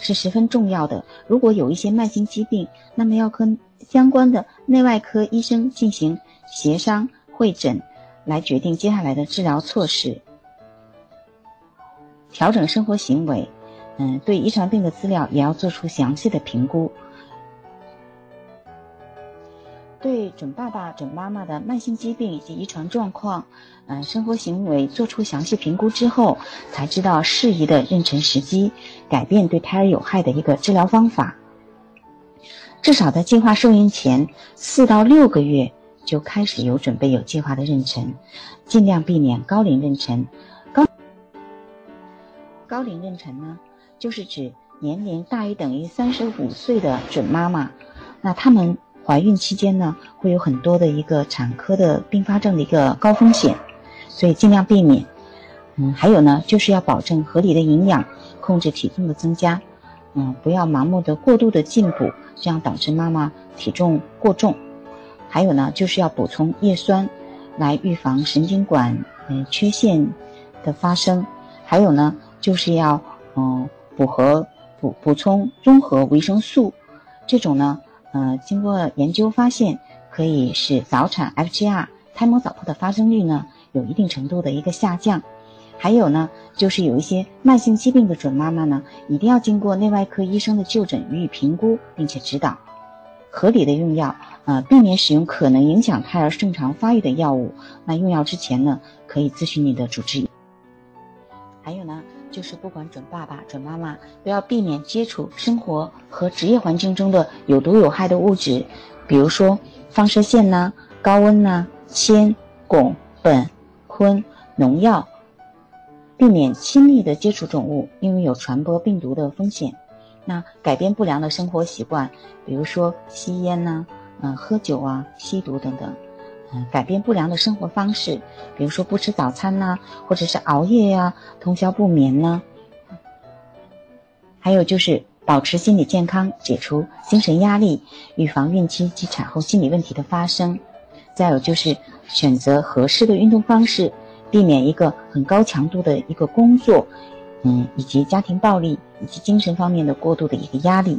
是十分重要的。如果有一些慢性疾病，那么要跟相关的内外科医生进行协商会诊，来决定接下来的治疗措施，调整生活行为。嗯，对遗传病的资料也要做出详细的评估。对准爸爸、准妈妈的慢性疾病以及遗传状况，嗯，生活行为做出详细评估之后，才知道适宜的妊娠时机，改变对胎儿有害的一个治疗方法。至少在计划受孕前四到六个月就开始有准备、有计划的妊娠，尽量避免高龄妊娠。高高龄妊娠呢，就是指年龄大于等于三十五岁的准妈妈，那他们。怀孕期间呢，会有很多的一个产科的并发症的一个高风险，所以尽量避免。嗯，还有呢，就是要保证合理的营养，控制体重的增加。嗯，不要盲目的过度的进补，这样导致妈妈体重过重。还有呢，就是要补充叶酸，来预防神经管嗯缺陷的发生。还有呢，就是要嗯补和补补充综合维生素，这种呢。呃，经过研究发现，可以使早产 FGR 胎膜早破的发生率呢有一定程度的一个下降。还有呢，就是有一些慢性疾病的准妈妈呢，一定要经过内外科医生的就诊予以评估，并且指导合理的用药，呃，避免使用可能影响胎儿正常发育的药物。那用药之前呢，可以咨询你的主治医。还有呢。就是不管准爸爸、准妈妈，都要避免接触生活和职业环境中的有毒有害的物质，比如说放射线呐、高温呐、铅、汞、苯、醌、农药。避免亲密的接触肿物，因为有传播病毒的风险。那改变不良的生活习惯，比如说吸烟呐、嗯、喝酒啊、吸毒等等。嗯，改变不良的生活方式，比如说不吃早餐呐，或者是熬夜呀、通宵不眠呢。还有就是保持心理健康，解除精神压力，预防孕期及产后心理问题的发生。再有就是选择合适的运动方式，避免一个很高强度的一个工作，嗯，以及家庭暴力以及精神方面的过度的一个压力。